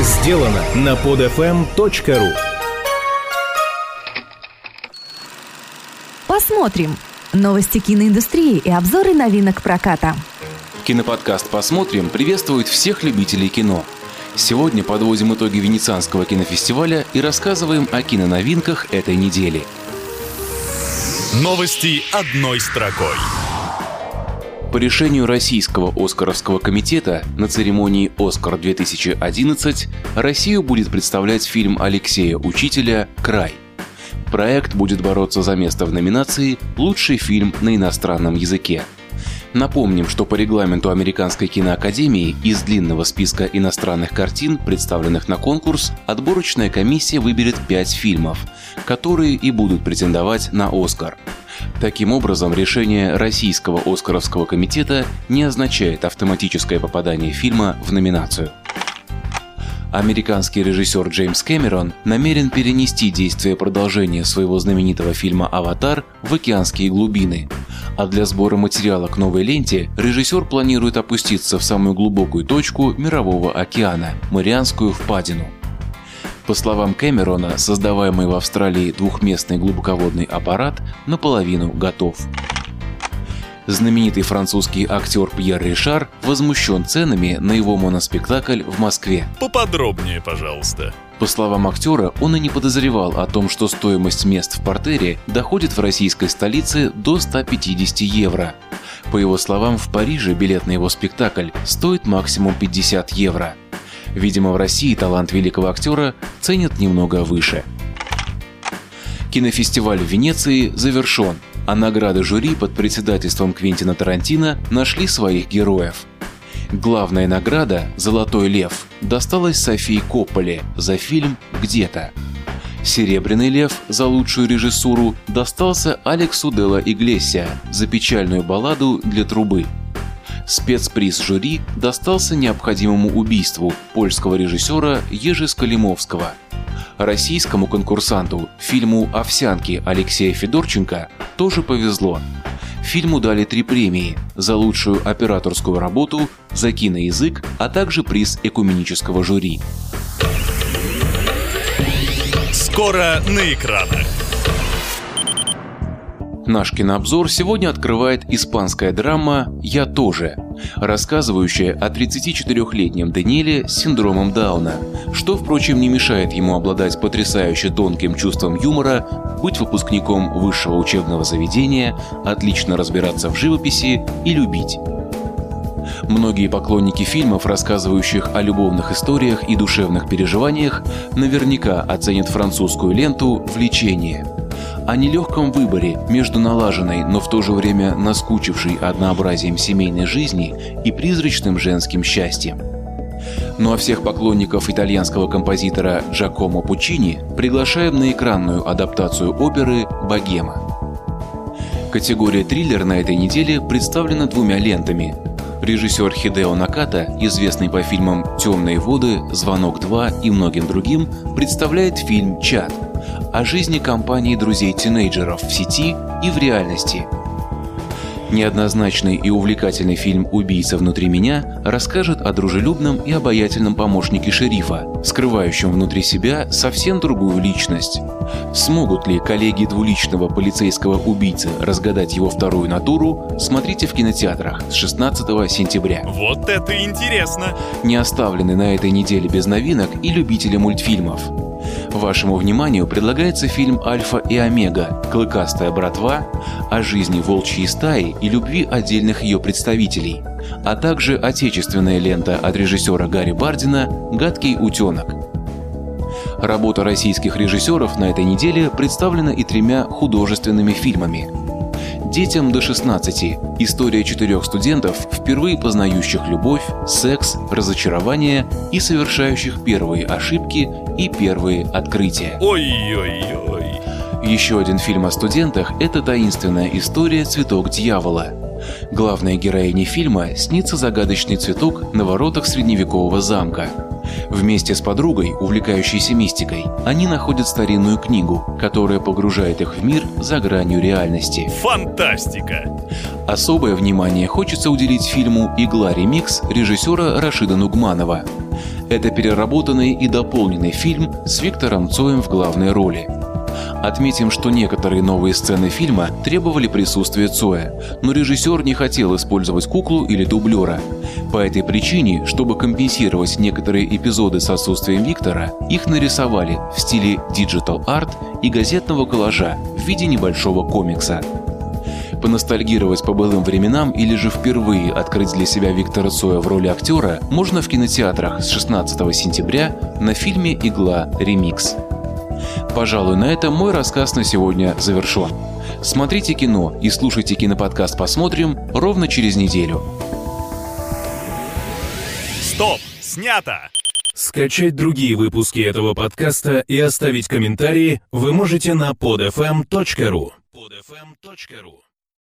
сделано на podfm.ru Посмотрим. Новости киноиндустрии и обзоры новинок проката. Киноподкаст «Посмотрим» приветствует всех любителей кино. Сегодня подводим итоги Венецианского кинофестиваля и рассказываем о киноновинках этой недели. Новости одной строкой. По решению Российского Оскаровского комитета на церемонии «Оскар-2011» Россию будет представлять фильм Алексея Учителя «Край». Проект будет бороться за место в номинации «Лучший фильм на иностранном языке». Напомним, что по регламенту Американской киноакадемии из длинного списка иностранных картин, представленных на конкурс, отборочная комиссия выберет пять фильмов, которые и будут претендовать на «Оскар». Таким образом, решение Российского Оскаровского комитета не означает автоматическое попадание фильма в номинацию. Американский режиссер Джеймс Кэмерон намерен перенести действие продолжения своего знаменитого фильма «Аватар» в океанские глубины. А для сбора материала к новой ленте режиссер планирует опуститься в самую глубокую точку Мирового океана – Марианскую впадину. По словам Кэмерона, создаваемый в Австралии двухместный глубоководный аппарат наполовину готов. Знаменитый французский актер Пьер Ришар возмущен ценами на его моноспектакль в Москве. Поподробнее, пожалуйста. По словам актера, он и не подозревал о том, что стоимость мест в портере доходит в российской столице до 150 евро. По его словам, в Париже билет на его спектакль стоит максимум 50 евро. Видимо, в России талант великого актера ценят немного выше. Кинофестиваль в Венеции завершен, а награды жюри под председательством Квентина Тарантино нашли своих героев. Главная награда «Золотой лев» досталась Софии Копполе за фильм «Где-то». Серебряный лев за лучшую режиссуру достался Алексу Делла Иглесия за печальную балладу для трубы. Спецприз жюри достался необходимому убийству польского режиссера Ежи Скалимовского – Российскому конкурсанту фильму «Овсянки» Алексея Федорченко тоже повезло. Фильму дали три премии за лучшую операторскую работу, за киноязык, а также приз экуменического жюри. Скоро на экранах. Наш кинообзор сегодня открывает испанская драма «Я тоже», рассказывающая о 34-летнем Даниэле с синдромом Дауна, что, впрочем, не мешает ему обладать потрясающе тонким чувством юмора, быть выпускником высшего учебного заведения, отлично разбираться в живописи и любить. Многие поклонники фильмов, рассказывающих о любовных историях и душевных переживаниях, наверняка оценят французскую ленту «Влечение», о нелегком выборе между налаженной, но в то же время наскучившей однообразием семейной жизни и призрачным женским счастьем. Ну а всех поклонников итальянского композитора Джакомо Пучини приглашаем на экранную адаптацию оперы «Богема». Категория триллер на этой неделе представлена двумя лентами. Режиссер Хидео Наката, известный по фильмам «Темные воды», «Звонок 2» и многим другим, представляет фильм «Чат», о жизни компании друзей-тинейджеров в сети и в реальности. Неоднозначный и увлекательный фильм «Убийца внутри меня» расскажет о дружелюбном и обаятельном помощнике шерифа, скрывающем внутри себя совсем другую личность. Смогут ли коллеги двуличного полицейского убийцы разгадать его вторую натуру, смотрите в кинотеатрах с 16 сентября. Вот это интересно! Не оставлены на этой неделе без новинок и любители мультфильмов. Вашему вниманию предлагается фильм «Альфа и Омега. Клыкастая братва» о жизни волчьей стаи и любви отдельных ее представителей, а также отечественная лента от режиссера Гарри Бардина «Гадкий утенок». Работа российских режиссеров на этой неделе представлена и тремя художественными фильмами – Детям до 16. История четырех студентов, впервые познающих любовь, секс, разочарование и совершающих первые ошибки и первые открытия. Ой-ой-ой. Еще один фильм о студентах – это таинственная история «Цветок дьявола». Главной героине фильма снится загадочный цветок на воротах средневекового замка – Вместе с подругой, увлекающейся мистикой, они находят старинную книгу, которая погружает их в мир за гранью реальности. Фантастика! Особое внимание хочется уделить фильму «Игла ремикс» режиссера Рашида Нугманова. Это переработанный и дополненный фильм с Виктором Цоем в главной роли. Отметим, что некоторые новые сцены фильма требовали присутствия Цоя, но режиссер не хотел использовать куклу или дублера. По этой причине, чтобы компенсировать некоторые эпизоды с отсутствием Виктора, их нарисовали в стиле digital art и газетного коллажа в виде небольшого комикса. Поностальгировать по былым временам или же впервые открыть для себя Виктора Цоя в роли актера можно в кинотеатрах с 16 сентября на фильме «Игла. Ремикс». Пожалуй, на этом мой рассказ на сегодня завершен. Смотрите кино и слушайте киноподкаст «Посмотрим» ровно через неделю. Стоп! Снято! Скачать другие выпуски этого подкаста и оставить комментарии вы можете на podfm.ru. podfm.ru